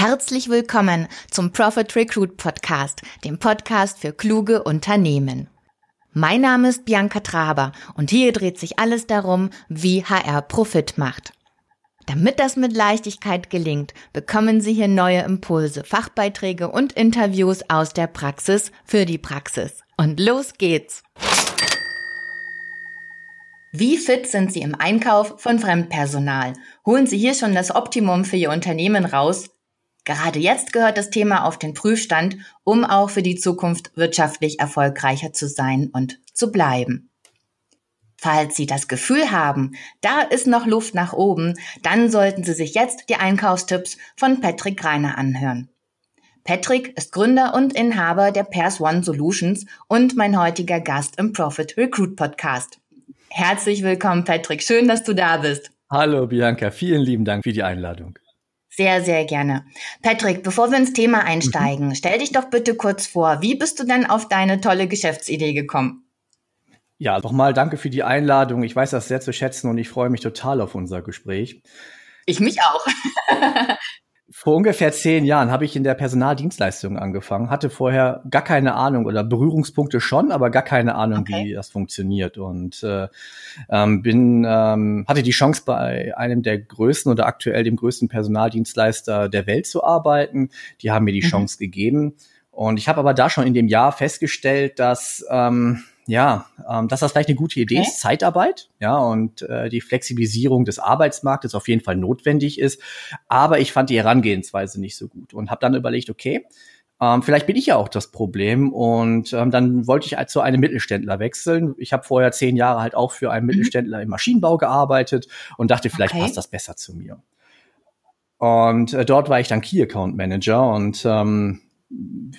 Herzlich willkommen zum Profit Recruit Podcast, dem Podcast für kluge Unternehmen. Mein Name ist Bianca Traber und hier dreht sich alles darum, wie HR Profit macht. Damit das mit Leichtigkeit gelingt, bekommen Sie hier neue Impulse, Fachbeiträge und Interviews aus der Praxis für die Praxis. Und los geht's! Wie fit sind Sie im Einkauf von Fremdpersonal? Holen Sie hier schon das Optimum für Ihr Unternehmen raus? Gerade jetzt gehört das Thema auf den Prüfstand, um auch für die Zukunft wirtschaftlich erfolgreicher zu sein und zu bleiben. Falls Sie das Gefühl haben, da ist noch Luft nach oben, dann sollten Sie sich jetzt die Einkaufstipps von Patrick Reiner anhören. Patrick ist Gründer und Inhaber der Pairs One Solutions und mein heutiger Gast im Profit Recruit Podcast. Herzlich willkommen, Patrick. Schön, dass du da bist. Hallo, Bianca. Vielen lieben Dank für die Einladung. Sehr, sehr gerne. Patrick, bevor wir ins Thema einsteigen, mhm. stell dich doch bitte kurz vor. Wie bist du denn auf deine tolle Geschäftsidee gekommen? Ja, nochmal danke für die Einladung. Ich weiß das sehr zu schätzen und ich freue mich total auf unser Gespräch. Ich mich auch. Vor ungefähr zehn Jahren habe ich in der Personaldienstleistung angefangen, hatte vorher gar keine Ahnung oder Berührungspunkte schon, aber gar keine Ahnung, okay. wie das funktioniert und äh, ähm, bin ähm, hatte die Chance bei einem der größten oder aktuell dem größten Personaldienstleister der Welt zu arbeiten. Die haben mir die mhm. Chance gegeben und ich habe aber da schon in dem Jahr festgestellt, dass ähm, ja, ähm, dass das vielleicht eine gute Idee okay. ist, Zeitarbeit, ja, und äh, die Flexibilisierung des Arbeitsmarktes auf jeden Fall notwendig ist. Aber ich fand die Herangehensweise nicht so gut und habe dann überlegt, okay, ähm, vielleicht bin ich ja auch das Problem und ähm, dann wollte ich zu einem Mittelständler wechseln. Ich habe vorher zehn Jahre halt auch für einen mhm. Mittelständler im Maschinenbau gearbeitet und dachte, vielleicht okay. passt das besser zu mir. Und äh, dort war ich dann Key Account Manager und ähm,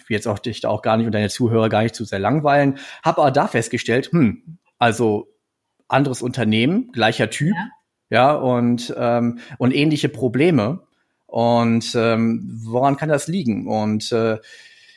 jetzt auch dich auch gar nicht und deine Zuhörer gar nicht zu sehr langweilen, habe aber da festgestellt, hm, also anderes Unternehmen, gleicher Typ, ja, ja und, ähm, und ähnliche Probleme. Und ähm, woran kann das liegen? Und äh,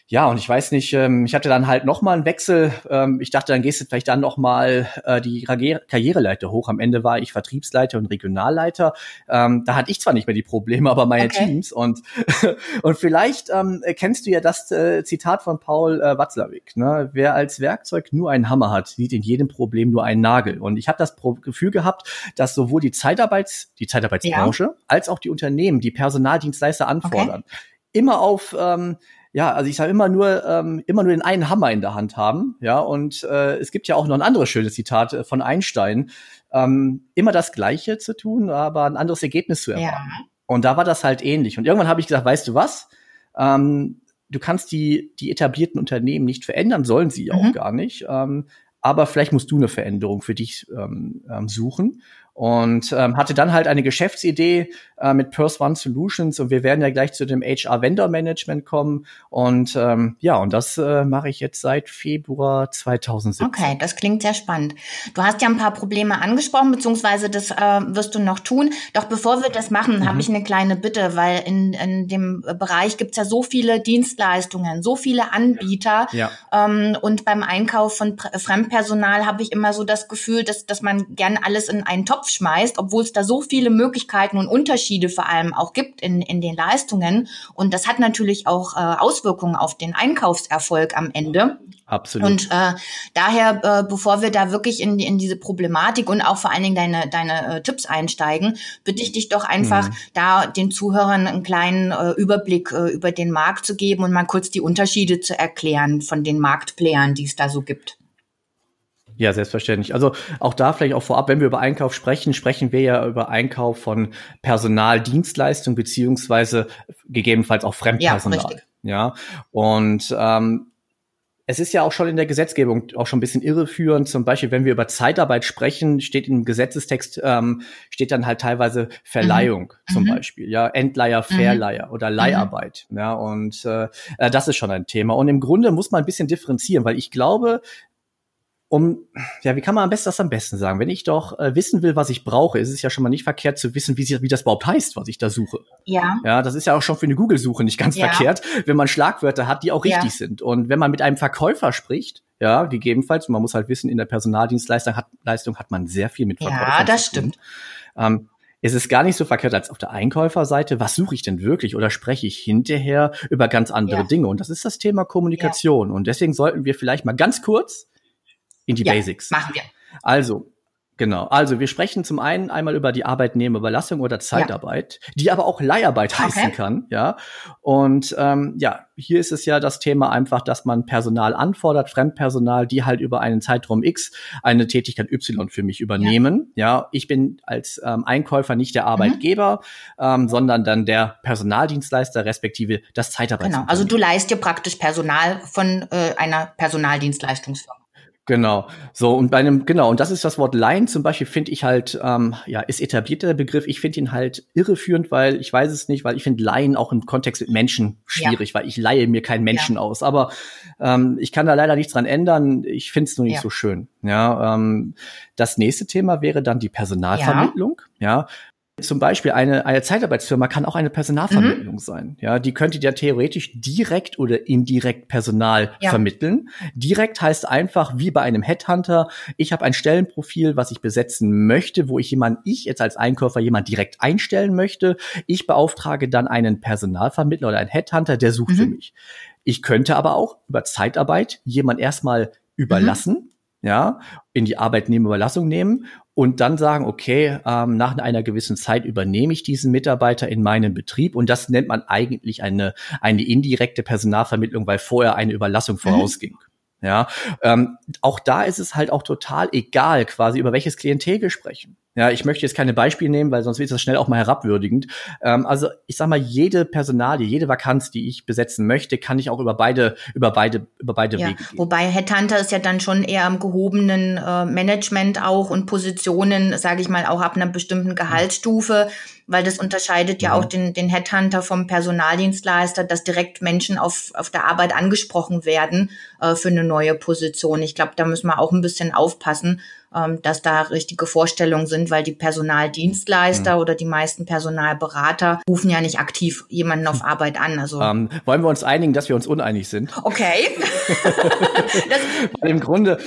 ja, und ich weiß nicht, ähm, ich hatte dann halt noch mal einen Wechsel. Ähm, ich dachte, dann gehst du vielleicht dann noch mal äh, die Karriereleiter hoch. Am Ende war ich Vertriebsleiter und Regionalleiter. Ähm, da hatte ich zwar nicht mehr die Probleme, aber meine okay. Teams. Und und vielleicht ähm, kennst du ja das äh, Zitat von Paul äh, Watzlawick. Ne? Wer als Werkzeug nur einen Hammer hat, sieht in jedem Problem nur einen Nagel. Und ich habe das Pro Gefühl gehabt, dass sowohl die Zeitarbeits die Zeitarbeitsbranche ja. als auch die Unternehmen, die Personaldienstleister anfordern, okay. immer auf ähm, ja, also ich sage immer nur, ähm, immer nur den einen Hammer in der Hand haben, ja, und äh, es gibt ja auch noch ein anderes schönes Zitat äh, von Einstein, ähm, immer das Gleiche zu tun, aber ein anderes Ergebnis zu erwarten. Ja. Und da war das halt ähnlich. Und irgendwann habe ich gesagt, weißt du was? Ähm, du kannst die, die etablierten Unternehmen nicht verändern, sollen sie mhm. auch gar nicht. Ähm, aber vielleicht musst du eine Veränderung für dich ähm, ähm, suchen und ähm, hatte dann halt eine Geschäftsidee äh, mit Purse One Solutions und wir werden ja gleich zu dem HR Vendor Management kommen und ähm, ja und das äh, mache ich jetzt seit Februar 2017. Okay, das klingt sehr spannend. Du hast ja ein paar Probleme angesprochen beziehungsweise das äh, wirst du noch tun. Doch bevor wir das machen, mhm. habe ich eine kleine Bitte, weil in, in dem Bereich gibt's ja so viele Dienstleistungen, so viele Anbieter ja. ähm, und beim Einkauf von Fremdpersonal habe ich immer so das Gefühl, dass dass man gern alles in einen Topf Topf schmeißt, obwohl es da so viele Möglichkeiten und Unterschiede vor allem auch gibt in, in den Leistungen. Und das hat natürlich auch äh, Auswirkungen auf den Einkaufserfolg am Ende. Absolut. Und äh, daher, äh, bevor wir da wirklich in, in diese Problematik und auch vor allen Dingen deine, deine äh, Tipps einsteigen, bitte ich dich doch einfach, mhm. da den Zuhörern einen kleinen äh, Überblick äh, über den Markt zu geben und mal kurz die Unterschiede zu erklären von den Marktplayern, die es da so gibt. Ja, selbstverständlich. Also auch da vielleicht auch vorab, wenn wir über Einkauf sprechen, sprechen wir ja über Einkauf von Personaldienstleistung beziehungsweise gegebenenfalls auch Fremdpersonal. Ja, ja. und ähm, es ist ja auch schon in der Gesetzgebung auch schon ein bisschen irreführend. Zum Beispiel, wenn wir über Zeitarbeit sprechen, steht im Gesetzestext, ähm, steht dann halt teilweise Verleihung mhm. zum mhm. Beispiel, ja, Endleiher, mhm. Verleiher mhm. oder Leiharbeit. Ja, und äh, äh, das ist schon ein Thema. Und im Grunde muss man ein bisschen differenzieren, weil ich glaube, um, ja, wie kann man am besten das am besten sagen? Wenn ich doch äh, wissen will, was ich brauche, ist es ja schon mal nicht verkehrt zu wissen, wie, sie, wie das überhaupt heißt, was ich da suche. Ja. Ja, das ist ja auch schon für eine Google-Suche nicht ganz ja. verkehrt, wenn man Schlagwörter hat, die auch richtig ja. sind. Und wenn man mit einem Verkäufer spricht, ja, gegebenenfalls, man muss halt wissen, in der Personaldienstleistung hat, Leistung hat man sehr viel mit Verkäufern. Ja, das stimmt. Ähm, es ist gar nicht so verkehrt als auf der Einkäuferseite. Was suche ich denn wirklich oder spreche ich hinterher über ganz andere ja. Dinge? Und das ist das Thema Kommunikation. Ja. Und deswegen sollten wir vielleicht mal ganz kurz in die ja, Basics. Machen wir. Also, Genau. Also wir sprechen zum einen einmal über die Arbeitnehmerüberlassung oder Zeitarbeit, ja. die aber auch Leiharbeit heißen okay. kann. Ja. Und ähm, ja, hier ist es ja das Thema einfach, dass man Personal anfordert, Fremdpersonal, die halt über einen Zeitraum X eine Tätigkeit Y für mich übernehmen. Ja, ja ich bin als ähm, Einkäufer nicht der Arbeitgeber, mhm. ähm, sondern dann der Personaldienstleister respektive das Zeitarbeitsunternehmen. Genau. Also du leist dir praktisch Personal von äh, einer Personaldienstleistungsfirma. Genau. So, und bei einem, genau, und das ist das Wort Leihen zum Beispiel, finde ich halt, ähm, ja, ist etabliert der Begriff. Ich finde ihn halt irreführend, weil ich weiß es nicht, weil ich finde Leihen auch im Kontext mit Menschen schwierig, ja. weil ich leihe mir keinen Menschen ja. aus. Aber ähm, ich kann da leider nichts dran ändern. Ich finde es nur nicht ja. so schön. Ja, ähm, das nächste Thema wäre dann die Personalvermittlung. Ja, zum Beispiel eine, eine Zeitarbeitsfirma kann auch eine Personalvermittlung mhm. sein. Ja, die könnte ja theoretisch direkt oder indirekt Personal ja. vermitteln. Direkt heißt einfach wie bei einem Headhunter. Ich habe ein Stellenprofil, was ich besetzen möchte, wo ich jemand, ich jetzt als Einkäufer jemand direkt einstellen möchte. Ich beauftrage dann einen Personalvermittler oder einen Headhunter, der sucht mhm. für mich. Ich könnte aber auch über Zeitarbeit jemand erstmal überlassen. Mhm ja, in die Arbeitnehmerüberlassung nehmen und dann sagen, okay, ähm, nach einer gewissen Zeit übernehme ich diesen Mitarbeiter in meinen Betrieb und das nennt man eigentlich eine, eine indirekte Personalvermittlung, weil vorher eine Überlassung mhm. vorausging. Mhm. Ja, ähm, auch da ist es halt auch total egal, quasi über welches Klientel wir sprechen. Ja, ich möchte jetzt keine Beispiele nehmen, weil sonst wird das schnell auch mal herabwürdigend. Ähm, also ich sag mal, jede Personalie, jede Vakanz, die ich besetzen möchte, kann ich auch über beide, über beide, über beide ja, Wege gehen. Wobei Headhunter ist ja dann schon eher am gehobenen äh, Management auch und Positionen, sage ich mal, auch ab einer bestimmten Gehaltsstufe, weil das unterscheidet ja, ja auch den, den Headhunter vom Personaldienstleister, dass direkt Menschen auf, auf der Arbeit angesprochen werden äh, für eine neue Position. Ich glaube, da müssen wir auch ein bisschen aufpassen ähm, dass da richtige Vorstellungen sind, weil die Personaldienstleister mhm. oder die meisten Personalberater rufen ja nicht aktiv jemanden auf Arbeit an. Also ähm, wollen wir uns einigen, dass wir uns uneinig sind? Okay. Im Grunde,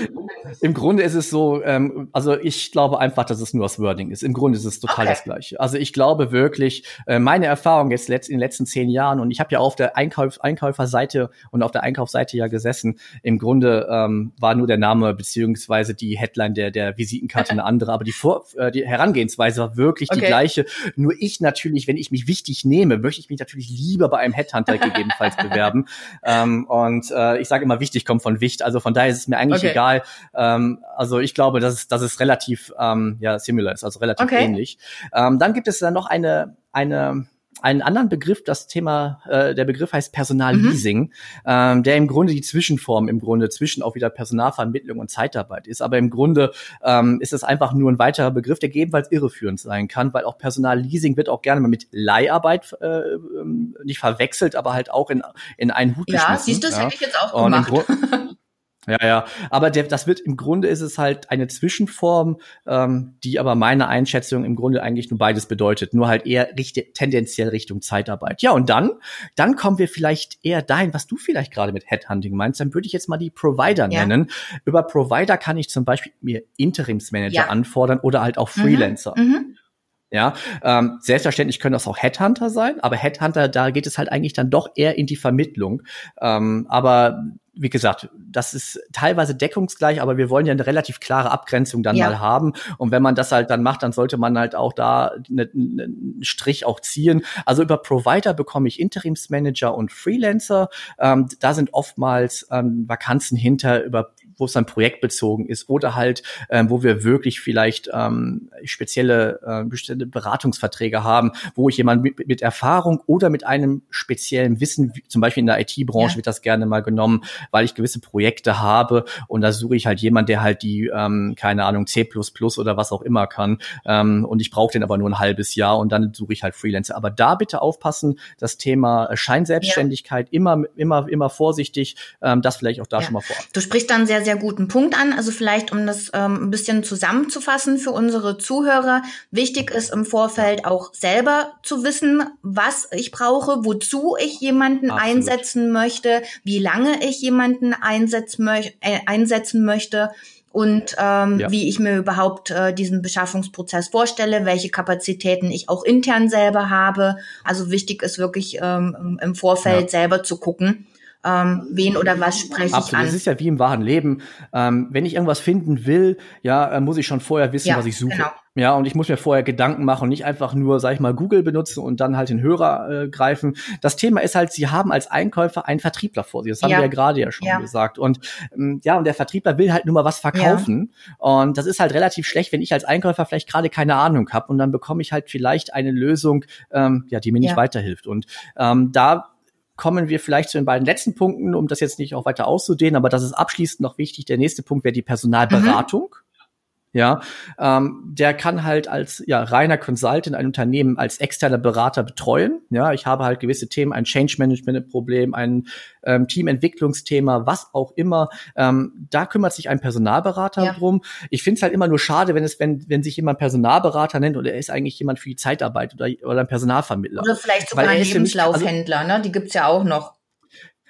im Grunde ist es so, ähm, also ich glaube einfach, dass es nur das Wording ist. Im Grunde ist es total okay. das Gleiche. Also ich glaube wirklich, äh, meine Erfahrung jetzt in den letzten zehn Jahren und ich habe ja auf der Einkauf, Einkäuferseite und auf der Einkaufsseite ja gesessen. Im Grunde ähm, war nur der Name beziehungsweise die Headline der der Visitenkarte eine andere, aber die, Vor äh, die Herangehensweise war wirklich okay. die gleiche. Nur ich natürlich, wenn ich mich wichtig nehme, möchte ich mich natürlich lieber bei einem Headhunter gegebenenfalls bewerben. Ähm, und äh, ich sage immer, wichtig kommt von Wicht. Also von daher ist es mir eigentlich okay. egal. Ähm, also ich glaube, dass es, dass es relativ ähm, ja, similar ist, also relativ okay. ähnlich. Ähm, dann gibt es dann noch eine, eine einen anderen Begriff, das Thema, äh, der Begriff heißt Personalleasing, mhm. ähm, der im Grunde die Zwischenform im Grunde zwischen auch wieder Personalvermittlung und Zeitarbeit ist. Aber im Grunde ähm, ist es einfach nur ein weiterer Begriff, der gegebenenfalls irreführend sein kann, weil auch Personalleasing wird auch gerne mal mit Leiharbeit äh, ähm, nicht verwechselt, aber halt auch in, in einen Hut ja, geschmissen. Siehst du, das ja, hätte ich jetzt auch gemacht. Ja, ja. Aber der, das wird im Grunde ist es halt eine Zwischenform, ähm, die aber meiner Einschätzung im Grunde eigentlich nur beides bedeutet, nur halt eher richtig, tendenziell Richtung Zeitarbeit. Ja, und dann, dann kommen wir vielleicht eher dahin, was du vielleicht gerade mit Headhunting meinst. Dann würde ich jetzt mal die Provider ja. nennen. Über Provider kann ich zum Beispiel mir Interimsmanager ja. anfordern oder halt auch mhm. Freelancer. Mhm. Mhm. Ja, ähm, selbstverständlich können das auch Headhunter sein, aber Headhunter, da geht es halt eigentlich dann doch eher in die Vermittlung. Ähm, aber wie gesagt, das ist teilweise deckungsgleich, aber wir wollen ja eine relativ klare Abgrenzung dann ja. mal haben. Und wenn man das halt dann macht, dann sollte man halt auch da einen eine Strich auch ziehen. Also über Provider bekomme ich Interimsmanager und Freelancer. Ähm, da sind oftmals ähm, Vakanzen hinter über wo es dann projektbezogen ist oder halt, ähm, wo wir wirklich vielleicht ähm, spezielle, äh, bestimmte Beratungsverträge haben, wo ich jemand mit, mit Erfahrung oder mit einem speziellen Wissen, wie, zum Beispiel in der IT-Branche ja. wird das gerne mal genommen, weil ich gewisse Projekte habe und da suche ich halt jemand, der halt die, ähm, keine Ahnung, C oder was auch immer kann ähm, und ich brauche den aber nur ein halbes Jahr und dann suche ich halt Freelancer. Aber da bitte aufpassen, das Thema Scheinselbstständigkeit ja. immer, immer, immer vorsichtig, ähm, das vielleicht auch da ja. schon mal vor. Du sprichst dann sehr sehr guten Punkt an. Also vielleicht, um das ähm, ein bisschen zusammenzufassen für unsere Zuhörer. Wichtig ist im Vorfeld auch selber zu wissen, was ich brauche, wozu ich jemanden Absolut. einsetzen möchte, wie lange ich jemanden einsetz möch äh, einsetzen möchte und ähm, ja. wie ich mir überhaupt äh, diesen Beschaffungsprozess vorstelle, welche Kapazitäten ich auch intern selber habe. Also wichtig ist wirklich ähm, im Vorfeld ja. selber zu gucken, ähm, wen oder was spreche Absolut. ich an. Das ist ja wie im wahren Leben. Ähm, wenn ich irgendwas finden will, ja, äh, muss ich schon vorher wissen, ja, was ich suche. Genau. Ja, und ich muss mir vorher Gedanken machen und nicht einfach nur, sag ich mal, Google benutzen und dann halt den Hörer äh, greifen. Das Thema ist halt, sie haben als Einkäufer einen Vertriebler vor sich. Das haben ja. wir ja gerade ja schon ja. gesagt. Und ähm, ja, und der Vertriebler will halt nur mal was verkaufen. Und das ist halt relativ schlecht, wenn ich als Einkäufer vielleicht gerade keine Ahnung habe und dann bekomme ich halt vielleicht eine Lösung, ähm, ja, die mir nicht weiterhilft. Und ähm, da kommen wir vielleicht zu den beiden letzten Punkten, um das jetzt nicht auch weiter auszudehnen, aber das ist abschließend noch wichtig. Der nächste Punkt wäre die Personalberatung. Mhm ja, ähm, der kann halt als ja, reiner Consultant ein Unternehmen als externer Berater betreuen. Ja, ich habe halt gewisse Themen, ein Change Management Problem, ein ähm, Teamentwicklungsthema, was auch immer. Ähm, da kümmert sich ein Personalberater ja. drum. Ich finde es halt immer nur schade, wenn es, wenn, wenn sich jemand Personalberater nennt oder er ist eigentlich jemand für die Zeitarbeit oder, oder ein Personalvermittler. Oder vielleicht sogar ein Lebenslaufhändler, also, ne? Die gibt's ja auch noch.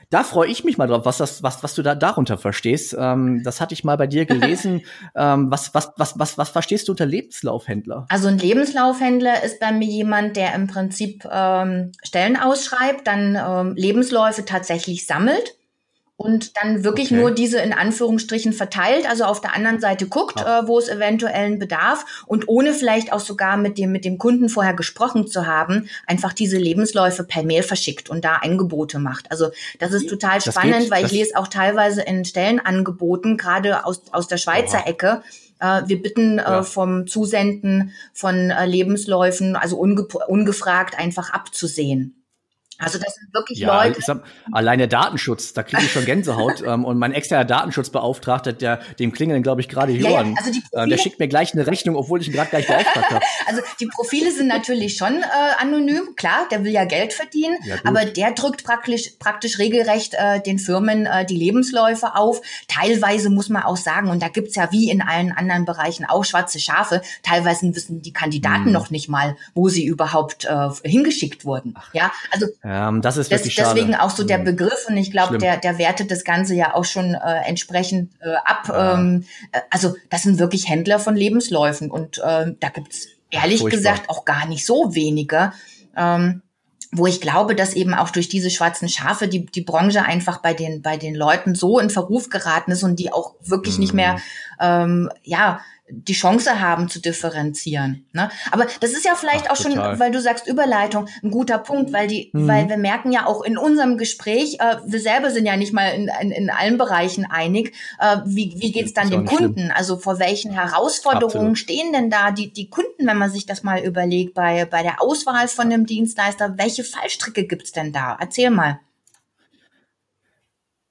Da freue ich mich mal drauf, was das, was, was du da darunter verstehst. Ähm, das hatte ich mal bei dir gelesen. ähm, was, was, was, was, was verstehst du unter Lebenslaufhändler? Also ein Lebenslaufhändler ist bei mir jemand, der im Prinzip ähm, Stellen ausschreibt, dann ähm, Lebensläufe tatsächlich sammelt und dann wirklich okay. nur diese in Anführungsstrichen verteilt, also auf der anderen Seite guckt, ja. äh, wo es eventuell einen Bedarf und ohne vielleicht auch sogar mit dem mit dem Kunden vorher gesprochen zu haben, einfach diese Lebensläufe per Mail verschickt und da Angebote macht. Also das ist total das spannend, geht, weil ich lese auch teilweise in Stellenangeboten gerade aus aus der Schweizer Aha. Ecke äh, wir bitten äh, ja. vom Zusenden von äh, Lebensläufen, also unge ungefragt einfach abzusehen. Also das sind wirklich ja, Leute. Sag, allein der Datenschutz, da kriege ich schon Gänsehaut. ähm, und mein externer Datenschutzbeauftragter, der dem klingeln, glaube ich, gerade hier ja, ja, also die Profile, äh, der schickt mir gleich eine Rechnung, obwohl ich ihn gerade gleich beauftragt habe. Also die Profile sind natürlich schon äh, anonym, klar, der will ja Geld verdienen, ja, aber der drückt praktisch, praktisch regelrecht äh, den Firmen äh, die Lebensläufe auf. Teilweise muss man auch sagen, und da gibt's ja wie in allen anderen Bereichen auch schwarze Schafe, teilweise wissen die Kandidaten hm. noch nicht mal, wo sie überhaupt äh, hingeschickt wurden. Ja, also ähm, das ist wirklich das, Deswegen auch so der mhm. Begriff und ich glaube, der, der wertet das Ganze ja auch schon äh, entsprechend äh, ab. Ja. Ähm, äh, also das sind wirklich Händler von Lebensläufen und äh, da gibt's ehrlich Furchtbar. gesagt auch gar nicht so wenige. Ähm, wo ich glaube, dass eben auch durch diese schwarzen Schafe die, die Branche einfach bei den, bei den Leuten so in Verruf geraten ist und die auch wirklich mhm. nicht mehr, mhm. ähm, ja, die Chance haben zu differenzieren. Ne? Aber das ist ja vielleicht Ach, auch schon, weil du sagst Überleitung, ein guter Punkt, weil die, mhm. weil wir merken ja auch in unserem Gespräch, äh, wir selber sind ja nicht mal in, in, in allen Bereichen einig. Äh, wie wie geht's dann dem Kunden? Schlimm. Also vor welchen Herausforderungen Absolut. stehen denn da die die Kunden, wenn man sich das mal überlegt bei bei der Auswahl von einem Dienstleister? Welche Fallstricke gibt's denn da? Erzähl mal.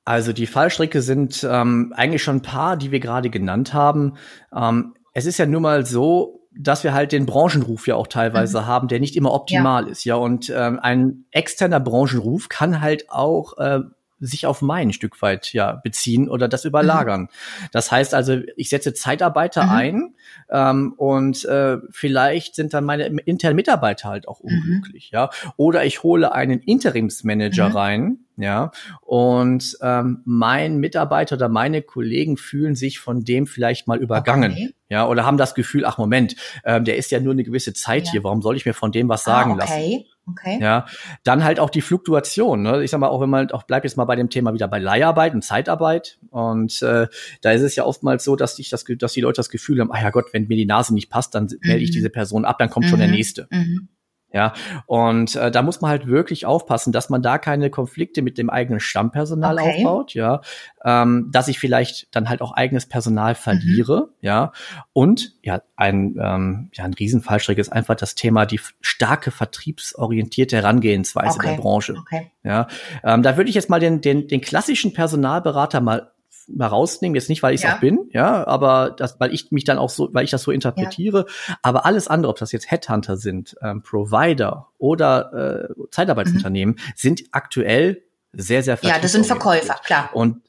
Also die Fallstricke sind ähm, eigentlich schon ein paar, die wir gerade genannt haben. Ähm, es ist ja nun mal so, dass wir halt den Branchenruf ja auch teilweise mhm. haben, der nicht immer optimal ja. ist. Ja, und ähm, ein externer Branchenruf kann halt auch äh, sich auf mein Stück weit ja beziehen oder das überlagern. Mhm. Das heißt also, ich setze Zeitarbeiter mhm. ein ähm, und äh, vielleicht sind dann meine internen Mitarbeiter halt auch mhm. unglücklich, mhm. ja. Oder ich hole einen Interimsmanager mhm. rein, ja, und ähm, mein Mitarbeiter oder meine Kollegen fühlen sich von dem vielleicht mal übergangen, okay. ja, oder haben das Gefühl, ach Moment, ähm, der ist ja nur eine gewisse Zeit ja. hier, warum soll ich mir von dem was sagen ah, okay. lassen? Okay. Ja, dann halt auch die Fluktuation. Ne? Ich sag mal, auch wenn man auch bleibt jetzt mal bei dem Thema wieder bei Leiharbeit und Zeitarbeit. Und äh, da ist es ja oftmals so, dass ich das, dass die Leute das Gefühl haben, ah ja Gott, wenn mir die Nase nicht passt, dann melde ich mhm. diese Person ab, dann kommt mhm. schon der mhm. nächste. Mhm. Ja, und äh, da muss man halt wirklich aufpassen, dass man da keine Konflikte mit dem eigenen Stammpersonal okay. aufbaut, ja, ähm, dass ich vielleicht dann halt auch eigenes Personal mhm. verliere, mhm. ja, und ja, ein ähm, ja ein Riesenfallstrick ist einfach das Thema die starke vertriebsorientierte Herangehensweise okay. der Branche, okay. ja, ähm, da würde ich jetzt mal den den den klassischen Personalberater mal mal rausnehmen, jetzt nicht, weil ich es ja. auch bin, ja, aber das, weil ich mich dann auch so, weil ich das so interpretiere, ja. aber alles andere, ob das jetzt Headhunter sind, ähm, Provider oder äh, Zeitarbeitsunternehmen, mhm. sind aktuell sehr, sehr Ja, das sind Verkäufer, klar. Und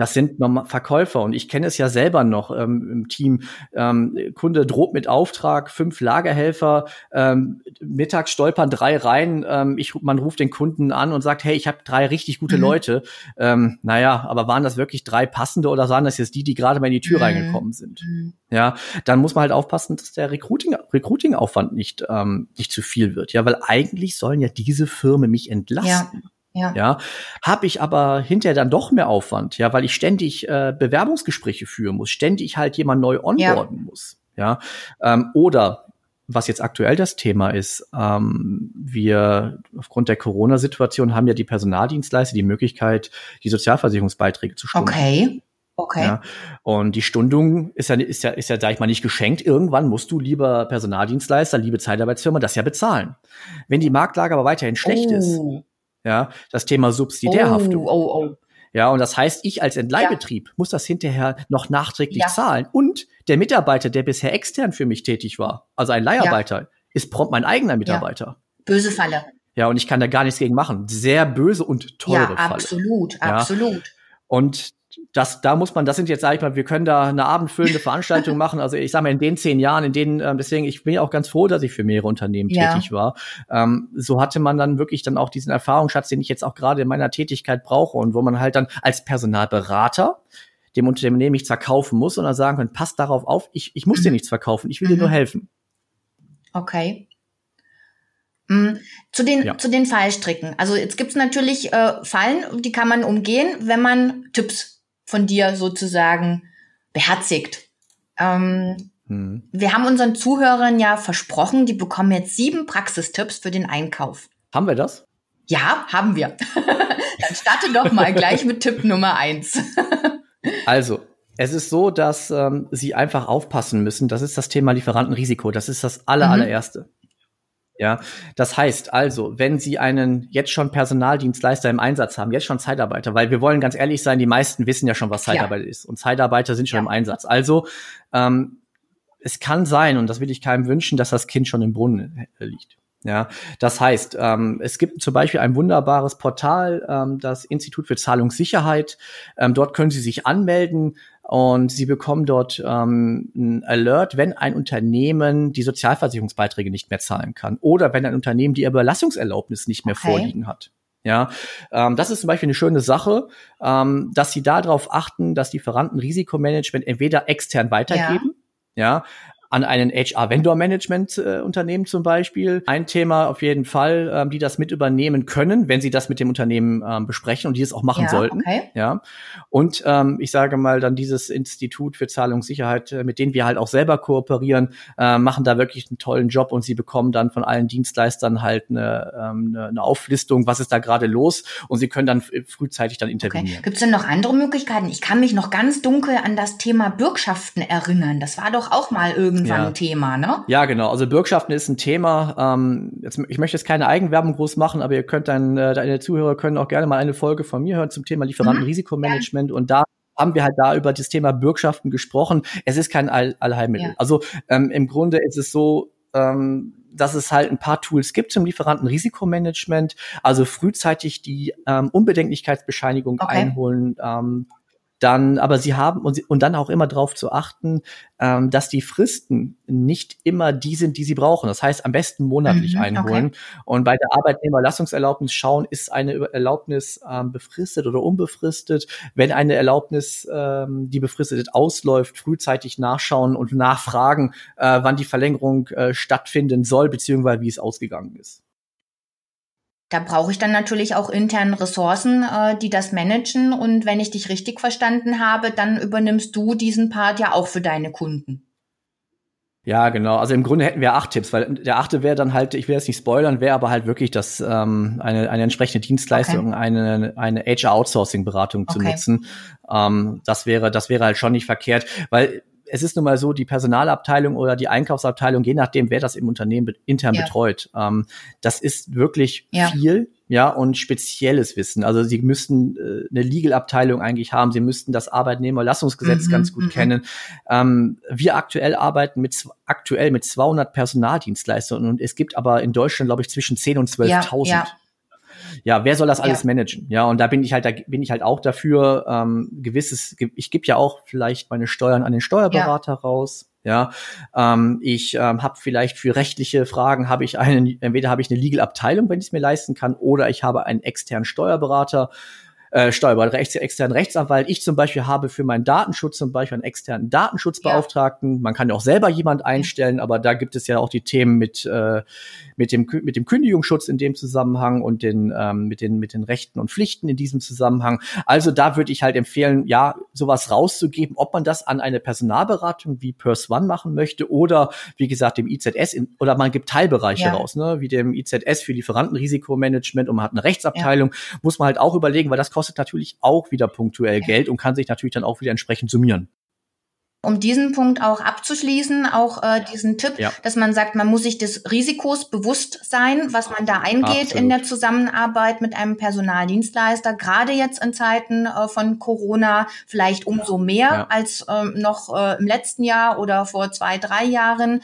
Das sind Verkäufer und ich kenne es ja selber noch ähm, im Team. Ähm, Kunde droht mit Auftrag, fünf Lagerhelfer, ähm, mittags stolpern drei rein. Ähm, ich, man ruft den Kunden an und sagt, hey, ich habe drei richtig gute mhm. Leute. Ähm, naja, aber waren das wirklich drei passende oder waren das jetzt die, die gerade mal in die Tür mhm. reingekommen sind? Mhm. Ja, dann muss man halt aufpassen, dass der Recruiting, Recruiting-Aufwand nicht, ähm, nicht zu viel wird. Ja, weil eigentlich sollen ja diese Firmen mich entlasten. Ja. Ja. ja habe ich aber hinterher dann doch mehr Aufwand, ja, weil ich ständig äh, Bewerbungsgespräche führen muss, ständig halt jemand neu onboarden ja. muss, ja, ähm, oder was jetzt aktuell das Thema ist, ähm, wir aufgrund der Corona-Situation haben ja die Personaldienstleister die Möglichkeit, die Sozialversicherungsbeiträge zu stunden. Okay. Okay. Ja, und die Stundung ist ja, ist ja, ist ja, sag ich mal, nicht geschenkt. Irgendwann musst du, lieber Personaldienstleister, liebe Zeitarbeitsfirma, das ja bezahlen. Wenn die Marktlage aber weiterhin schlecht oh. ist, ja, das Thema Subsidiärhaftung. Oh, oh, oh. Ja, und das heißt, ich als Entleihbetrieb ja. muss das hinterher noch nachträglich ja. zahlen. Und der Mitarbeiter, der bisher extern für mich tätig war, also ein Leiharbeiter, ja. ist prompt mein eigener Mitarbeiter. Böse Falle. Ja, und ich kann da gar nichts gegen machen. Sehr böse und teure ja, Falle. Absolut, absolut. Und das, da muss man, das sind jetzt, sag ich mal, wir können da eine abendfüllende Veranstaltung machen. Also ich sag mal, in den zehn Jahren, in denen, ähm, deswegen, ich bin auch ganz froh, dass ich für mehrere Unternehmen ja. tätig war. Ähm, so hatte man dann wirklich dann auch diesen Erfahrungsschatz, den ich jetzt auch gerade in meiner Tätigkeit brauche und wo man halt dann als Personalberater dem Unternehmen nichts verkaufen muss, sondern sagen kann, passt darauf auf, ich, ich muss dir mhm. nichts verkaufen, ich will mhm. dir nur helfen. Okay. Mhm. Zu den, ja. zu den Fallstricken. Also jetzt gibt's natürlich äh, Fallen, die kann man umgehen, wenn man Tipps von dir sozusagen beherzigt. Ähm, hm. Wir haben unseren Zuhörern ja versprochen, die bekommen jetzt sieben Praxistipps für den Einkauf. Haben wir das? Ja, haben wir. Dann starte doch mal gleich mit Tipp Nummer eins. also, es ist so, dass ähm, Sie einfach aufpassen müssen. Das ist das Thema Lieferantenrisiko. Das ist das aller, mhm. allererste. Ja, das heißt also, wenn Sie einen jetzt schon Personaldienstleister im Einsatz haben, jetzt schon Zeitarbeiter, weil wir wollen ganz ehrlich sein, die meisten wissen ja schon, was Zeitarbeit ja. ist und Zeitarbeiter sind schon ja. im Einsatz. Also ähm, es kann sein, und das will ich keinem wünschen, dass das Kind schon im Brunnen liegt. Ja, das heißt, ähm, es gibt zum Beispiel ein wunderbares Portal, ähm, das Institut für Zahlungssicherheit. Ähm, dort können Sie sich anmelden und Sie bekommen dort ähm, ein Alert, wenn ein Unternehmen die Sozialversicherungsbeiträge nicht mehr zahlen kann oder wenn ein Unternehmen die Überlassungserlaubnis nicht mehr okay. vorliegen hat. Ja, ähm, das ist zum Beispiel eine schöne Sache, ähm, dass Sie darauf achten, dass Lieferanten Risikomanagement entweder extern weitergeben, ja, ja an einen HR-Vendor-Management-Unternehmen zum Beispiel. Ein Thema auf jeden Fall, ähm, die das mit übernehmen können, wenn sie das mit dem Unternehmen ähm, besprechen und die es auch machen ja, sollten. Okay. Ja. Und ähm, ich sage mal dann dieses Institut für Zahlungssicherheit, äh, mit denen wir halt auch selber kooperieren, äh, machen da wirklich einen tollen Job und sie bekommen dann von allen Dienstleistern halt eine, ähm, eine, eine Auflistung, was ist da gerade los und sie können dann frühzeitig dann intervenieren. Okay. Gibt es denn noch andere Möglichkeiten? Ich kann mich noch ganz dunkel an das Thema Bürgschaften erinnern. Das war doch auch mal irgendwie irgendwann ja. ein Thema, ne? Ja, genau. Also Bürgschaften ist ein Thema. Ähm, jetzt, ich möchte jetzt keine Eigenwerbung groß machen, aber ihr könnt dann, äh, deine Zuhörer können auch gerne mal eine Folge von mir hören zum Thema Lieferantenrisikomanagement mhm. und da haben wir halt da über das Thema Bürgschaften gesprochen. Es ist kein All Allheilmittel. Ja. Also ähm, im Grunde ist es so, ähm, dass es halt ein paar Tools gibt zum Lieferantenrisikomanagement, also frühzeitig die ähm, Unbedenklichkeitsbescheinigung okay. einholen, ähm, dann, aber sie haben und, sie, und dann auch immer darauf zu achten, ähm, dass die Fristen nicht immer die sind, die sie brauchen. Das heißt, am besten monatlich mhm, einholen okay. und bei der Arbeitnehmerlassungserlaubnis schauen, ist eine Erlaubnis ähm, befristet oder unbefristet. Wenn eine Erlaubnis, ähm, die befristet ausläuft, frühzeitig nachschauen und nachfragen, äh, wann die Verlängerung äh, stattfinden soll, beziehungsweise wie es ausgegangen ist. Da brauche ich dann natürlich auch internen Ressourcen, äh, die das managen. Und wenn ich dich richtig verstanden habe, dann übernimmst du diesen Part ja auch für deine Kunden. Ja, genau. Also im Grunde hätten wir acht Tipps, weil der achte wäre dann halt, ich will jetzt nicht spoilern, wäre aber halt wirklich das ähm, eine, eine entsprechende Dienstleistung, okay. eine, eine HR-Outsourcing-Beratung zu okay. nutzen. Ähm, das wäre, das wäre halt schon nicht verkehrt, weil es ist nun mal so, die Personalabteilung oder die Einkaufsabteilung, je nachdem, wer das im Unternehmen intern ja. betreut, ähm, das ist wirklich ja. viel, ja, und spezielles Wissen. Also sie müssten äh, eine Legal-Abteilung eigentlich haben, sie müssten das Arbeitnehmerlassungsgesetz mhm, ganz gut mhm. kennen. Ähm, wir aktuell arbeiten mit aktuell mit 200 Personaldienstleistern und es gibt aber in Deutschland, glaube ich, zwischen 10 und 12.000. Ja, ja, wer soll das alles ja. managen? Ja, und da bin ich halt, da bin ich halt auch dafür, ähm, gewisses, ich gebe ja auch vielleicht meine Steuern an den Steuerberater ja. raus. Ja, ähm, ich ähm, habe vielleicht für rechtliche Fragen habe ich einen, entweder habe ich eine Legal Abteilung, wenn ich es mir leisten kann, oder ich habe einen externen Steuerberater äh, Steuerberater, rechts, externen Rechtsanwalt. Ich zum Beispiel habe für meinen Datenschutz zum Beispiel einen externen Datenschutzbeauftragten. Ja. Man kann ja auch selber jemand einstellen, aber da gibt es ja auch die Themen mit, äh, mit, dem, mit dem Kündigungsschutz in dem Zusammenhang und den, ähm, mit, den, mit den Rechten und Pflichten in diesem Zusammenhang. Also da würde ich halt empfehlen, ja, sowas rauszugeben, ob man das an eine Personalberatung wie Purse One machen möchte oder wie gesagt dem IZS in, oder man gibt Teilbereiche ja. raus, ne, wie dem IZS für Lieferantenrisikomanagement und man hat eine Rechtsabteilung, ja. muss man halt auch überlegen, weil das kostet natürlich auch wieder punktuell Geld und kann sich natürlich dann auch wieder entsprechend summieren. Um diesen Punkt auch abzuschließen, auch äh, diesen Tipp, ja. dass man sagt, man muss sich des Risikos bewusst sein, was man da eingeht Absolut. in der Zusammenarbeit mit einem Personaldienstleister, gerade jetzt in Zeiten äh, von Corona, vielleicht umso mehr ja. als ähm, noch äh, im letzten Jahr oder vor zwei, drei Jahren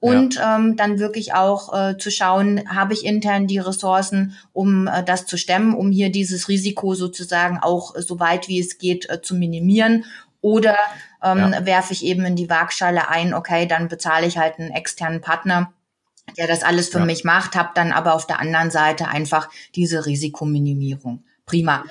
und ja. ähm, dann wirklich auch äh, zu schauen, habe ich intern die Ressourcen, um äh, das zu stemmen, um hier dieses Risiko sozusagen auch äh, so weit wie es geht äh, zu minimieren. Oder ähm, ja. werfe ich eben in die Waagschale ein, okay, dann bezahle ich halt einen externen Partner, der das alles für ja. mich macht, habe dann aber auf der anderen Seite einfach diese Risikominimierung prima.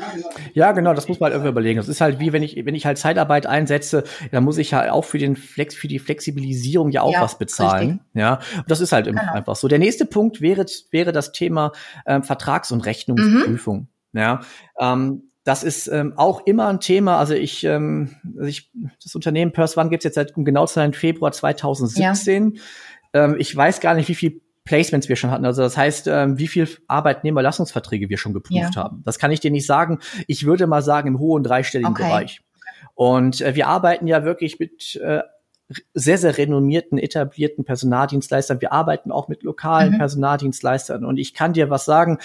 Ja, genau, das muss man halt irgendwie überlegen. Das ist halt wie wenn ich, wenn ich halt Zeitarbeit einsetze, dann muss ich ja auch für den Flex, für die Flexibilisierung ja auch ja, was bezahlen. Richtig. Ja, und das ist halt genau. einfach so. Der nächste Punkt wäre, wäre das Thema ähm, Vertrags- und Rechnungsprüfung. Mhm. Ja, ähm, das ist ähm, auch immer ein Thema. Also ich, ähm, also ich das Unternehmen Purse One gibt es jetzt seit um genau zu sein Februar 2017. Ja. Ähm, ich weiß gar nicht, wie viel Placements wir schon hatten. Also das heißt, ähm, wie viel Arbeitnehmerlassungsverträge wir schon geprüft ja. haben. Das kann ich dir nicht sagen. Ich würde mal sagen im hohen dreistelligen okay. Bereich. Und äh, wir arbeiten ja wirklich mit äh, sehr, sehr renommierten, etablierten Personaldienstleistern. Wir arbeiten auch mit lokalen mhm. Personaldienstleistern. Und ich kann dir was sagen,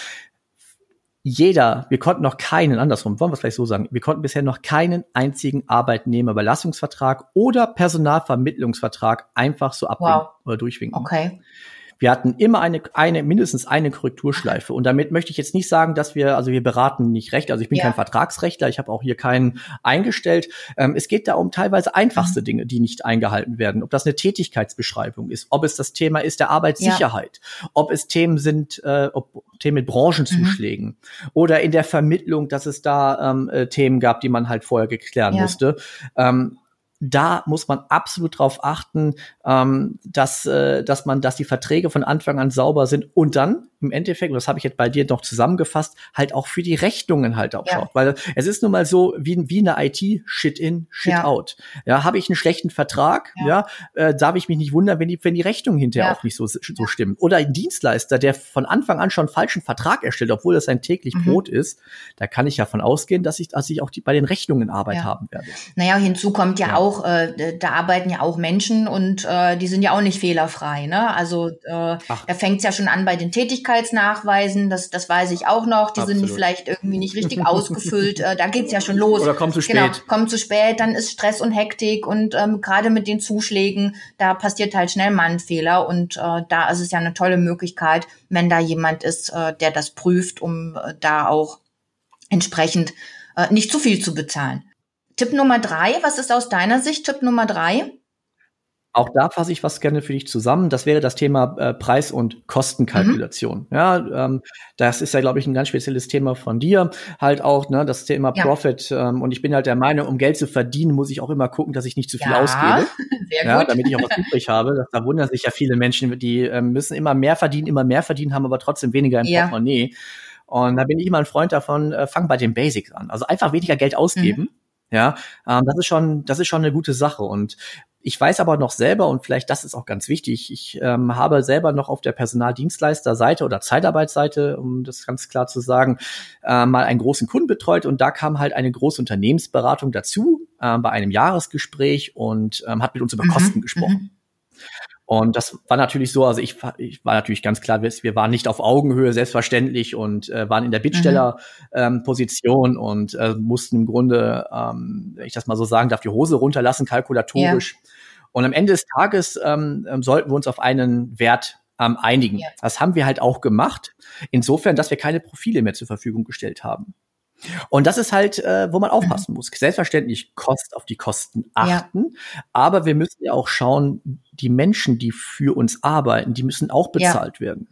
jeder, wir konnten noch keinen, andersrum, wollen wir es vielleicht so sagen, wir konnten bisher noch keinen einzigen Arbeitnehmerüberlassungsvertrag oder Personalvermittlungsvertrag einfach so abwinken wow. oder durchwinken. Okay. Wir hatten immer eine, eine, mindestens eine Korrekturschleife. Und damit möchte ich jetzt nicht sagen, dass wir, also wir beraten nicht recht. Also ich bin ja. kein Vertragsrechtler, ich habe auch hier keinen eingestellt. Ähm, es geht da um teilweise einfachste mhm. Dinge, die nicht eingehalten werden. Ob das eine Tätigkeitsbeschreibung ist, ob es das Thema ist der Arbeitssicherheit, ja. ob es Themen sind, äh, ob Themen mit Branchenzuschlägen mhm. oder in der Vermittlung, dass es da ähm, äh, Themen gab, die man halt vorher geklären ja. musste. Ähm, da muss man absolut drauf achten, ähm, dass, äh, dass man, dass die Verträge von Anfang an sauber sind und dann im Endeffekt, und das habe ich jetzt bei dir noch zusammengefasst, halt auch für die Rechnungen halt auch ja. schaut. Weil es ist nun mal so, wie, wie eine IT, Shit in, Shit ja. out. Ja, habe ich einen schlechten Vertrag, ja, ja äh, darf ich mich nicht wundern, wenn die, wenn die Rechnungen hinterher auch nicht so, so stimmen. Oder ein Dienstleister, der von Anfang an schon falschen Vertrag erstellt, obwohl das sein täglich mhm. Brot ist, da kann ich ja von ausgehen, dass ich, dass ich auch die, bei den Rechnungen Arbeit haben werde. Naja, hinzu kommt ja, auch, äh, da arbeiten ja auch Menschen und äh, die sind ja auch nicht fehlerfrei. Ne? Also äh, da fängt es ja schon an bei den Tätigkeiten Gesundheitsnachweisen, das, das weiß ich auch noch, die Absolut. sind vielleicht irgendwie nicht richtig ausgefüllt. Äh, da geht's ja schon los. Oder kommt zu genau, spät. Genau, kommt zu spät, dann ist Stress und Hektik und ähm, gerade mit den Zuschlägen, da passiert halt schnell mal ein Fehler und äh, da ist es ja eine tolle Möglichkeit, wenn da jemand ist, äh, der das prüft, um äh, da auch entsprechend äh, nicht zu viel zu bezahlen. Tipp Nummer drei, was ist aus deiner Sicht Tipp Nummer drei? Auch da fasse ich was gerne für dich zusammen. Das wäre das Thema äh, Preis- und Kostenkalkulation. Mhm. Ja, ähm, das ist ja, glaube ich, ein ganz spezielles Thema von dir. Halt auch ne, das Thema ja. Profit. Ähm, und ich bin halt der Meinung, um Geld zu verdienen, muss ich auch immer gucken, dass ich nicht zu viel ja, ausgebe. Sehr ja, gut. damit ich auch was übrig habe. Da wundern sich ja viele Menschen, die ähm, müssen immer mehr verdienen, immer mehr verdienen, haben aber trotzdem weniger im ja. Portemonnaie. Und da bin ich immer ein Freund davon, äh, fang bei den Basics an. Also einfach weniger Geld ausgeben. Mhm. Ja, ähm, das ist schon, das ist schon eine gute Sache. Und ich weiß aber noch selber, und vielleicht das ist auch ganz wichtig, ich ähm, habe selber noch auf der Personaldienstleisterseite oder Zeitarbeitsseite, um das ganz klar zu sagen, äh, mal einen großen Kunden betreut und da kam halt eine große Unternehmensberatung dazu äh, bei einem Jahresgespräch und ähm, hat mit uns über mhm. Kosten gesprochen. Mhm. Und das war natürlich so, also ich, ich war natürlich ganz klar, wir waren nicht auf Augenhöhe, selbstverständlich, und äh, waren in der Bittstellerposition mhm. ähm, und äh, mussten im Grunde, ähm, wenn ich das mal so sagen darf, die Hose runterlassen, kalkulatorisch. Ja. Und am Ende des Tages ähm, ähm sollten wir uns auf einen Wert ähm, einigen. Ja. Das haben wir halt auch gemacht, insofern, dass wir keine Profile mehr zur Verfügung gestellt haben. Und das ist halt, äh, wo man aufpassen muss. Selbstverständlich Kost auf die Kosten achten, ja. aber wir müssen ja auch schauen, die Menschen, die für uns arbeiten, die müssen auch bezahlt ja. werden.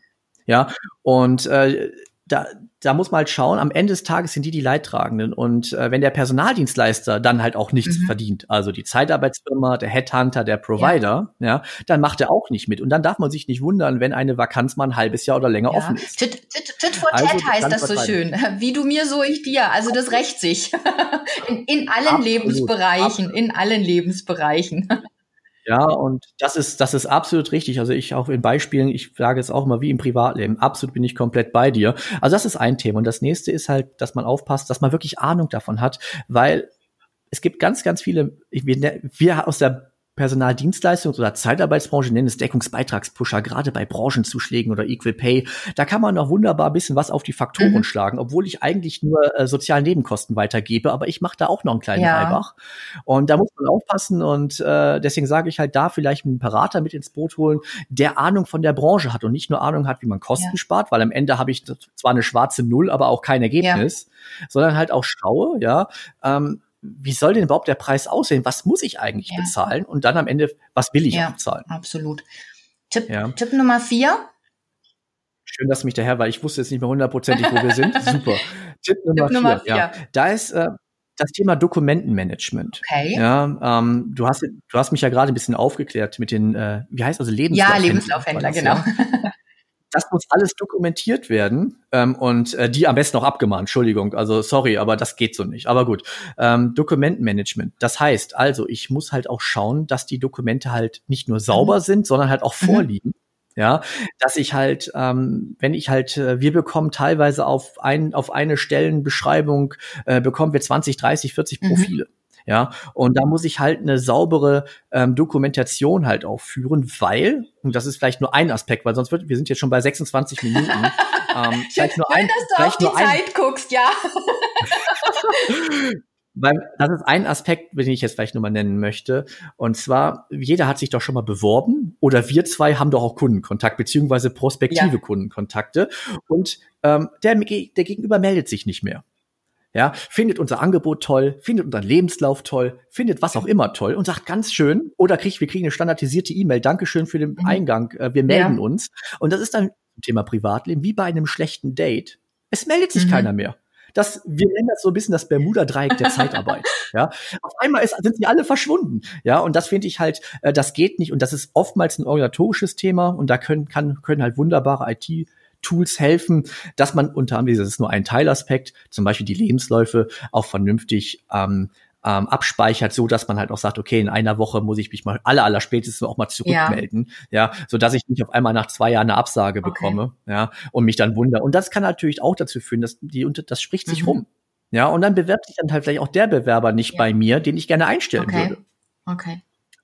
Ja, und äh, da, da muss man halt schauen, am Ende des Tages sind die die Leidtragenden. Und äh, wenn der Personaldienstleister dann halt auch nichts mhm. verdient, also die Zeitarbeitsfirma, der Headhunter, der Provider, ja. ja. dann macht er auch nicht mit. Und dann darf man sich nicht wundern, wenn eine Vakanz mal ein halbes Jahr oder länger ja. offen ist. Tit, tit, tit for also, tat heißt das so schön. Wie du mir, so ich dir. Also das rächt sich. in, in allen Absolut. Lebensbereichen, Absolut. in allen Lebensbereichen. Ja, und das ist, das ist absolut richtig. Also ich auch in Beispielen, ich sage es auch immer wie im Privatleben, absolut bin ich komplett bei dir. Also das ist ein Thema. Und das nächste ist halt, dass man aufpasst, dass man wirklich Ahnung davon hat, weil es gibt ganz, ganz viele, wir, wir aus der Personaldienstleistungs- oder Zeitarbeitsbranche nennen es Deckungsbeitragspusher, gerade bei Branchenzuschlägen oder Equal Pay. Da kann man noch wunderbar ein bisschen was auf die Faktoren mhm. schlagen, obwohl ich eigentlich nur äh, sozialen Nebenkosten weitergebe, aber ich mache da auch noch einen kleinen ja. Reibach. Und da muss man aufpassen und äh, deswegen sage ich halt da vielleicht einen Berater mit ins Boot holen, der Ahnung von der Branche hat und nicht nur Ahnung hat, wie man Kosten ja. spart, weil am Ende habe ich zwar eine schwarze Null, aber auch kein Ergebnis, ja. sondern halt auch schaue, ja, ähm, wie soll denn überhaupt der Preis aussehen? Was muss ich eigentlich ja. bezahlen? Und dann am Ende, was will ich ja, bezahlen? Absolut. Tipp, ja. Tipp Nummer vier. Schön, dass du mich daher, weil ich wusste jetzt nicht mehr hundertprozentig, wo wir sind. Super. Tipp Nummer, Tipp Nummer vier. Ja. Da ist äh, das Thema Dokumentenmanagement. Okay. Ja, ähm, du hast du hast mich ja gerade ein bisschen aufgeklärt mit den, äh, wie heißt also Lebenslaufhändler? Ja, Lebenslaufhändler, genau. Das muss alles dokumentiert werden ähm, und äh, die am besten auch abgemahnt. Entschuldigung, also sorry, aber das geht so nicht. Aber gut, ähm, Dokumentenmanagement. Das heißt also, ich muss halt auch schauen, dass die Dokumente halt nicht nur sauber mhm. sind, sondern halt auch mhm. vorliegen. Ja, dass ich halt, ähm, wenn ich halt, äh, wir bekommen teilweise auf ein, auf eine Stellenbeschreibung äh, bekommen wir 20, 30, 40 Profile. Mhm. Ja, und da muss ich halt eine saubere ähm, Dokumentation halt auch führen, weil, und das ist vielleicht nur ein Aspekt, weil sonst wird, wir sind jetzt schon bei 26 Minuten. ähm, vielleicht nur ein, dass du auf die Zeit ein, guckst, ja. weil das ist ein Aspekt, den ich jetzt vielleicht nur mal nennen möchte. Und zwar, jeder hat sich doch schon mal beworben oder wir zwei haben doch auch Kundenkontakt, beziehungsweise prospektive ja. Kundenkontakte. Und ähm, der, der Gegenüber meldet sich nicht mehr ja, findet unser Angebot toll, findet unseren Lebenslauf toll, findet was auch immer toll und sagt ganz schön, oder kriegt, wir kriegen eine standardisierte E-Mail, Dankeschön für den mhm. Eingang, äh, wir melden ja. uns. Und das ist dann Thema Privatleben, wie bei einem schlechten Date. Es meldet sich mhm. keiner mehr. Das, wir nennen das so ein bisschen das Bermuda-Dreieck der Zeitarbeit. ja, auf einmal ist, sind sie alle verschwunden. Ja, und das finde ich halt, äh, das geht nicht. Und das ist oftmals ein organisatorisches Thema. Und da können, kann, können halt wunderbare IT Tools helfen, dass man unter anderem, das ist nur ein Teilaspekt, zum Beispiel die Lebensläufe auch vernünftig ähm, ähm, abspeichert, so dass man halt auch sagt, okay, in einer Woche muss ich mich mal aller aller spätestens auch mal zurückmelden, ja, ja so dass ich nicht auf einmal nach zwei Jahren eine Absage okay. bekomme, ja, und mich dann wundere. Und das kann natürlich auch dazu führen, dass die das spricht sich mhm. rum, ja, und dann bewerbt sich dann halt vielleicht auch der Bewerber nicht ja. bei mir, den ich gerne einstellen okay. würde. Okay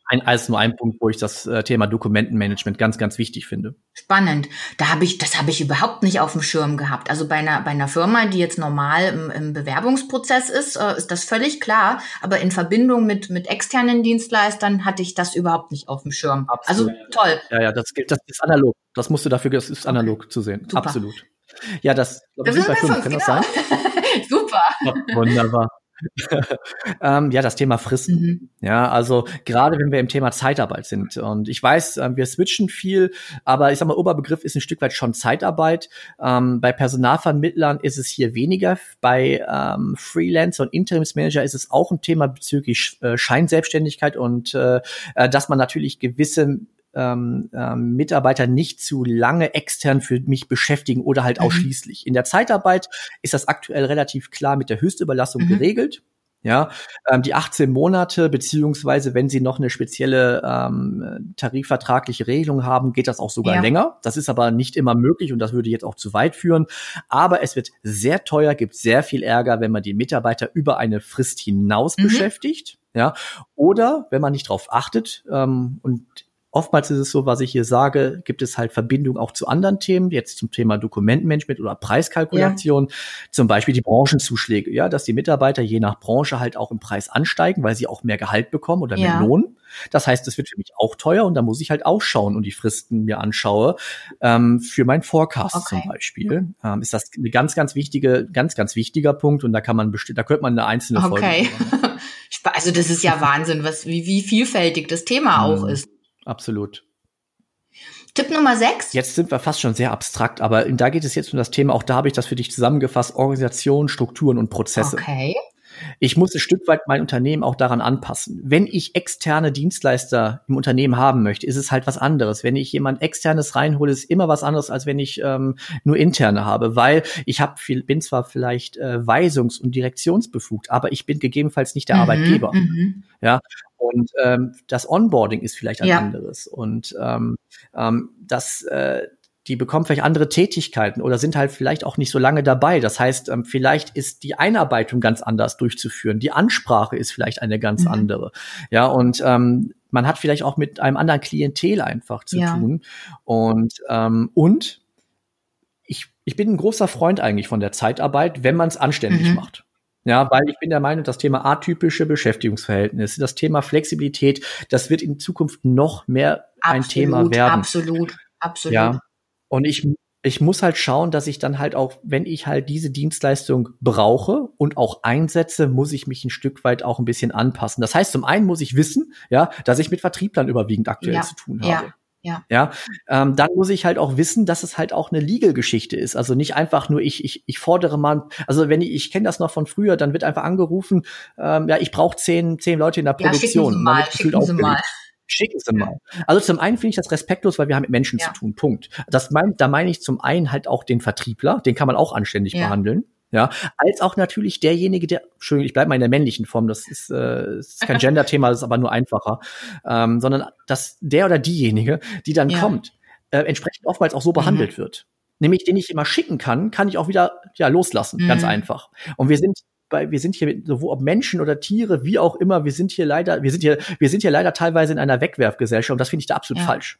ein, als nur ein Punkt, wo ich das äh, Thema Dokumentenmanagement ganz, ganz wichtig finde. Spannend. Da habe ich, das habe ich überhaupt nicht auf dem Schirm gehabt. Also bei einer, bei einer Firma, die jetzt normal im, im Bewerbungsprozess ist, äh, ist das völlig klar. Aber in Verbindung mit, mit externen Dienstleistern hatte ich das überhaupt nicht auf dem Schirm. Absolut. Also toll. Ja, ja, das, das ist analog. Das musst du dafür, das ist analog okay. zu sehen. Super. Absolut. Ja, das, das sind bei fünf, fünf kann genau. das sein? Super. Ja, wunderbar. ähm, ja, das Thema Fristen. Mhm. Ja, also gerade wenn wir im Thema Zeitarbeit sind und ich weiß, äh, wir switchen viel, aber ich sag mal, Oberbegriff ist ein Stück weit schon Zeitarbeit. Ähm, bei Personalvermittlern ist es hier weniger. Bei ähm, Freelancer und Interimsmanager ist es auch ein Thema bezüglich äh, Scheinselbstständigkeit und äh, äh dass man natürlich gewisse ähm, ähm, Mitarbeiter nicht zu lange extern für mich beschäftigen oder halt mhm. ausschließlich. In der Zeitarbeit ist das aktuell relativ klar mit der Höchstüberlassung mhm. geregelt. Ja, ähm, die 18 Monate, beziehungsweise wenn Sie noch eine spezielle ähm, tarifvertragliche Regelung haben, geht das auch sogar ja. länger. Das ist aber nicht immer möglich und das würde jetzt auch zu weit führen. Aber es wird sehr teuer, gibt sehr viel Ärger, wenn man die Mitarbeiter über eine Frist hinaus mhm. beschäftigt. Ja, oder wenn man nicht darauf achtet ähm, und Oftmals ist es so, was ich hier sage, gibt es halt Verbindungen auch zu anderen Themen, jetzt zum Thema Dokumentenmanagement oder Preiskalkulation, ja. zum Beispiel die Branchenzuschläge, ja, dass die Mitarbeiter je nach Branche halt auch im Preis ansteigen, weil sie auch mehr Gehalt bekommen oder mehr ja. Lohn. Das heißt, es wird für mich auch teuer und da muss ich halt auch schauen und die Fristen mir anschaue. Ähm, für mein Forecast okay. zum Beispiel ähm, ist das eine ganz, ganz wichtige, ganz, ganz wichtiger Punkt und da kann man bestimmt, da könnte man eine einzelne Folge. Okay. also das ist ja Wahnsinn, was, wie, wie vielfältig das Thema auch mhm. ist. Absolut. Tipp Nummer sechs. Jetzt sind wir fast schon sehr abstrakt, aber da geht es jetzt um das Thema, auch da habe ich das für dich zusammengefasst, Organisation, Strukturen und Prozesse. Okay. Ich muss ein Stück weit mein Unternehmen auch daran anpassen. Wenn ich externe Dienstleister im Unternehmen haben möchte, ist es halt was anderes. Wenn ich jemand externes reinhole, ist immer was anderes, als wenn ich ähm, nur interne habe, weil ich hab viel, bin zwar vielleicht äh, weisungs- und direktionsbefugt, aber ich bin gegebenenfalls nicht der mhm, Arbeitgeber. Mhm. Ja, und ähm, das Onboarding ist vielleicht ein ja. anderes. Und ähm, ähm, das äh, die bekommen vielleicht andere Tätigkeiten oder sind halt vielleicht auch nicht so lange dabei. Das heißt, ähm, vielleicht ist die Einarbeitung ganz anders durchzuführen. Die Ansprache ist vielleicht eine ganz mhm. andere. Ja, und ähm, man hat vielleicht auch mit einem anderen Klientel einfach zu ja. tun. Und, ähm, und ich, ich bin ein großer Freund eigentlich von der Zeitarbeit, wenn man es anständig mhm. macht. Ja, weil ich bin der Meinung, das Thema atypische Beschäftigungsverhältnisse, das Thema Flexibilität, das wird in Zukunft noch mehr absolut, ein Thema werden. Absolut, absolut. Ja, und ich, ich muss halt schauen, dass ich dann halt auch, wenn ich halt diese Dienstleistung brauche und auch einsetze, muss ich mich ein Stück weit auch ein bisschen anpassen. Das heißt, zum einen muss ich wissen, ja, dass ich mit Vertrieblern überwiegend aktuell ja, zu tun habe. Ja. Ja. ja ähm, dann muss ich halt auch wissen, dass es halt auch eine Legal-Geschichte ist. Also nicht einfach nur ich ich ich fordere mal. Also wenn ich ich kenne das noch von früher, dann wird einfach angerufen, ähm, ja ich brauche zehn zehn Leute in der Produktion. Ja, schicken Sie mal, schicken Sie mal. Schicken Sie mal. Also zum einen finde ich das respektlos, weil wir haben mit Menschen ja. zu tun. Punkt. Das meint, da meine ich zum einen halt auch den Vertriebler, den kann man auch anständig ja. behandeln. Ja, als auch natürlich derjenige, der, Entschuldigung, ich bleibe mal in der männlichen Form, das ist, äh, ist kein Gender-Thema, das ist aber nur einfacher, ähm, sondern dass der oder diejenige, die dann ja. kommt, äh, entsprechend oftmals auch so behandelt mhm. wird. Nämlich, den ich immer schicken kann, kann ich auch wieder ja loslassen, mhm. ganz einfach. Und wir sind bei, wir sind hier sowohl ob Menschen oder Tiere, wie auch immer, wir sind hier leider, wir sind hier, wir sind hier leider teilweise in einer Wegwerfgesellschaft und das finde ich da absolut ja. falsch.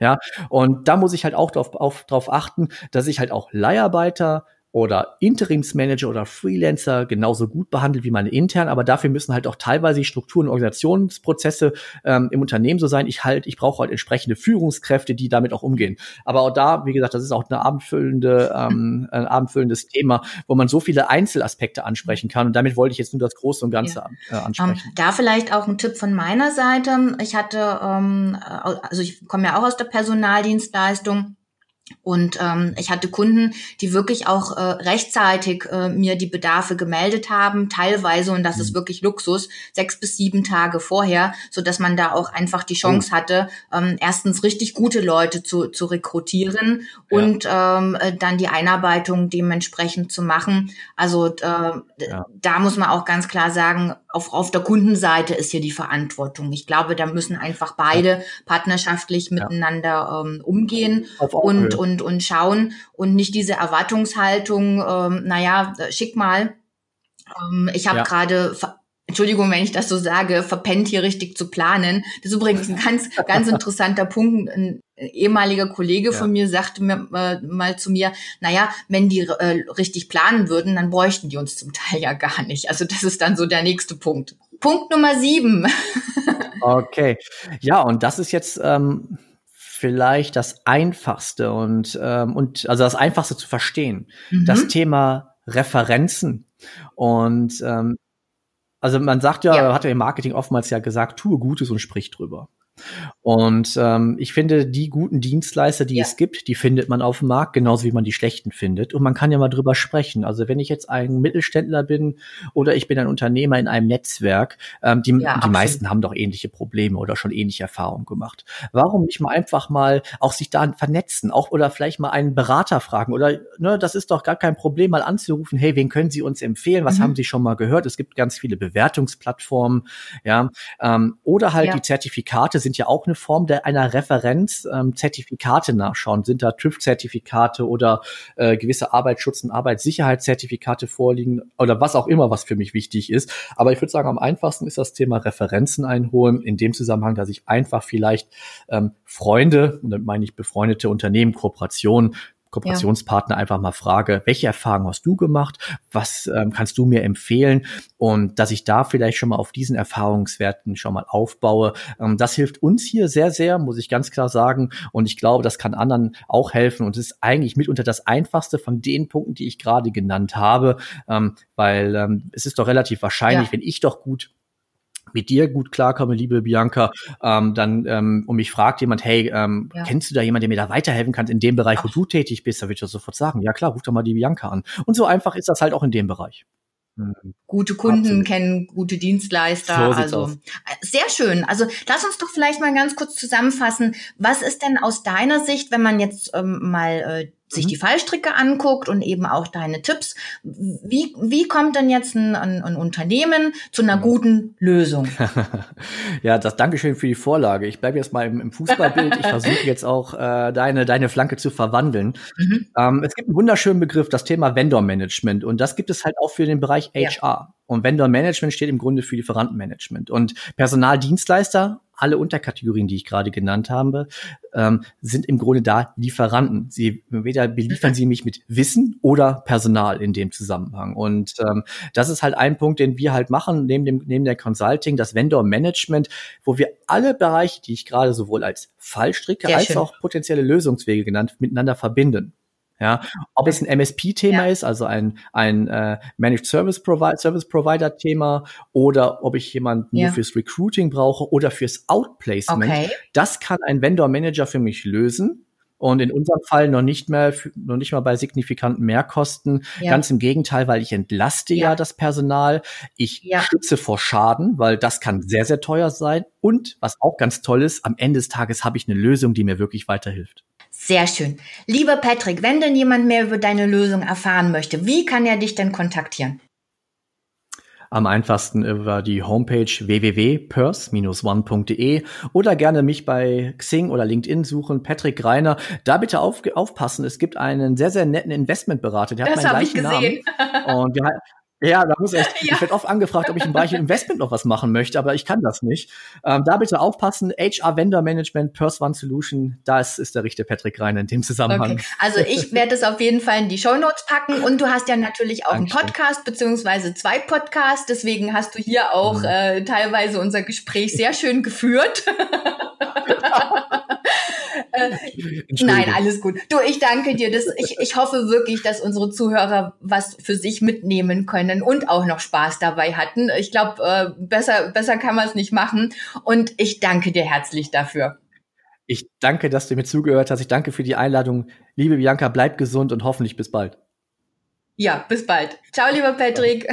Ja, und da muss ich halt auch drauf, auf, drauf achten, dass ich halt auch Leiharbeiter, oder Interimsmanager oder Freelancer genauso gut behandelt wie meine intern, aber dafür müssen halt auch teilweise Strukturen und Organisationsprozesse ähm, im Unternehmen so sein. Ich halt, ich brauche halt entsprechende Führungskräfte, die damit auch umgehen. Aber auch da, wie gesagt, das ist auch eine abendfüllende, ähm, ein abendfüllendes Thema, wo man so viele Einzelaspekte ansprechen kann. Und damit wollte ich jetzt nur das Große und Ganze ja. äh, ansprechen. Um, da vielleicht auch ein Tipp von meiner Seite. Ich hatte, ähm, also ich komme ja auch aus der Personaldienstleistung und ähm, ich hatte Kunden, die wirklich auch äh, rechtzeitig äh, mir die Bedarfe gemeldet haben, teilweise, und das mhm. ist wirklich Luxus, sechs bis sieben Tage vorher, so dass man da auch einfach die Chance oh. hatte, ähm, erstens richtig gute Leute zu, zu rekrutieren ja. und ähm, äh, dann die Einarbeitung dementsprechend zu machen. Also äh, ja. da muss man auch ganz klar sagen, auf, auf der Kundenseite ist hier die Verantwortung. Ich glaube, da müssen einfach beide partnerschaftlich miteinander ähm, umgehen und, und, und schauen und nicht diese Erwartungshaltung, ähm, naja, schick mal. Ähm, ich habe ja. gerade Entschuldigung, wenn ich das so sage, verpennt hier richtig zu planen. Das ist übrigens ein ganz, ganz interessanter Punkt. Ein ehemaliger Kollege ja. von mir sagte mir, äh, mal zu mir, naja, wenn die äh, richtig planen würden, dann bräuchten die uns zum Teil ja gar nicht. Also das ist dann so der nächste Punkt. Punkt Nummer sieben. okay. Ja, und das ist jetzt ähm, vielleicht das Einfachste und, ähm, und also das Einfachste zu verstehen. Mhm. Das Thema Referenzen. Und ähm, also man sagt ja, ja, hat ja im Marketing oftmals ja gesagt, tue Gutes und sprich drüber. Und ähm, ich finde, die guten Dienstleister, die ja. es gibt, die findet man auf dem Markt, genauso wie man die schlechten findet. Und man kann ja mal drüber sprechen. Also wenn ich jetzt ein Mittelständler bin oder ich bin ein Unternehmer in einem Netzwerk, ähm, die, ja, die meisten haben doch ähnliche Probleme oder schon ähnliche Erfahrungen gemacht. Warum nicht mal einfach mal auch sich da vernetzen, auch oder vielleicht mal einen Berater fragen oder ne, das ist doch gar kein Problem, mal anzurufen, hey, wen können Sie uns empfehlen? Was mhm. haben Sie schon mal gehört? Es gibt ganz viele Bewertungsplattformen, ja, ähm, oder halt ja. die Zertifikate sind ja auch eine Form der einer Referenz. Ähm, Zertifikate nachschauen, sind da TÜV-Zertifikate oder äh, gewisse Arbeitsschutz- und Arbeitssicherheitszertifikate vorliegen oder was auch immer, was für mich wichtig ist. Aber ich würde sagen, am einfachsten ist das Thema Referenzen einholen, in dem Zusammenhang, dass ich einfach vielleicht ähm, Freunde, und damit meine ich befreundete Unternehmen, Kooperationen, Kooperationspartner ja. einfach mal frage, welche Erfahrungen hast du gemacht? Was ähm, kannst du mir empfehlen? Und dass ich da vielleicht schon mal auf diesen Erfahrungswerten schon mal aufbaue. Ähm, das hilft uns hier sehr, sehr, muss ich ganz klar sagen. Und ich glaube, das kann anderen auch helfen. Und es ist eigentlich mitunter das einfachste von den Punkten, die ich gerade genannt habe, ähm, weil ähm, es ist doch relativ wahrscheinlich, ja. wenn ich doch gut mit dir gut klarkomme, liebe Bianca, ähm, dann ähm, und mich fragt jemand, hey, ähm, ja. kennst du da jemanden, der mir da weiterhelfen kann in dem Bereich, Ach. wo du tätig bist, da würde ich sofort sagen, ja klar, ruf doch mal die Bianca an. Und so einfach ist das halt auch in dem Bereich. Mhm. Gute Kunden Absolut. kennen gute Dienstleister. So also aus. sehr schön. Also lass uns doch vielleicht mal ganz kurz zusammenfassen. Was ist denn aus deiner Sicht, wenn man jetzt ähm, mal äh, sich mhm. die Fallstricke anguckt und eben auch deine Tipps. Wie, wie kommt denn jetzt ein, ein, ein Unternehmen zu einer guten Lösung? ja, das Dankeschön für die Vorlage. Ich bleibe jetzt mal im, im Fußballbild. Ich versuche jetzt auch äh, deine, deine Flanke zu verwandeln. Mhm. Ähm, es gibt einen wunderschönen Begriff, das Thema Vendor Management. Und das gibt es halt auch für den Bereich HR. Ja. Und Vendor Management steht im Grunde für Lieferantenmanagement. Und Personaldienstleister alle Unterkategorien, die ich gerade genannt habe, ähm, sind im Grunde da Lieferanten. Sie weder beliefern sie mich mit Wissen oder Personal in dem Zusammenhang. Und ähm, das ist halt ein Punkt, den wir halt machen neben dem neben der Consulting, das Vendor Management, wo wir alle Bereiche, die ich gerade sowohl als Fallstricke Sehr als schön. auch potenzielle Lösungswege genannt, miteinander verbinden. Ja, ob es ein MSP-Thema ja. ist, also ein, ein äh, Managed Service, Provi Service Provider-Thema, oder ob ich jemanden ja. nur fürs Recruiting brauche oder fürs Outplacement. Okay. Das kann ein Vendor-Manager für mich lösen. Und in unserem Fall noch nicht mehr, noch nicht mal bei signifikanten Mehrkosten. Ja. Ganz im Gegenteil, weil ich entlaste ja, ja das Personal. Ich ja. schütze vor Schaden, weil das kann sehr, sehr teuer sein. Und was auch ganz toll ist, am Ende des Tages habe ich eine Lösung, die mir wirklich weiterhilft. Sehr schön. Lieber Patrick, wenn denn jemand mehr über deine Lösung erfahren möchte, wie kann er dich denn kontaktieren? Am einfachsten über die Homepage www.pers-one.de oder gerne mich bei Xing oder LinkedIn suchen, Patrick Reiner. Da bitte auf, aufpassen, es gibt einen sehr, sehr netten Investmentberater, der das hat meinen gleichen Namen. Und wir, ja, da muss echt. Ja. Ich werde oft angefragt, ob ich im Bereich Investment noch was machen möchte, aber ich kann das nicht. Ähm, da bitte aufpassen. HR Vendor Management, Purse One Solution, da ist, ist der richtige Patrick rein in dem Zusammenhang. Okay. Also ich werde es auf jeden Fall in die Show Notes packen und du hast ja natürlich auch Dankeschön. einen Podcast beziehungsweise zwei Podcasts. Deswegen hast du hier auch mhm. äh, teilweise unser Gespräch sehr schön geführt. Äh, nein, alles gut. Du, ich danke dir. Das, ich, ich hoffe wirklich, dass unsere Zuhörer was für sich mitnehmen können und auch noch Spaß dabei hatten. Ich glaube, äh, besser, besser kann man es nicht machen. Und ich danke dir herzlich dafür. Ich danke, dass du mir zugehört hast. Ich danke für die Einladung. Liebe Bianca, bleib gesund und hoffentlich bis bald. Ja, bis bald. Ciao, lieber Patrick.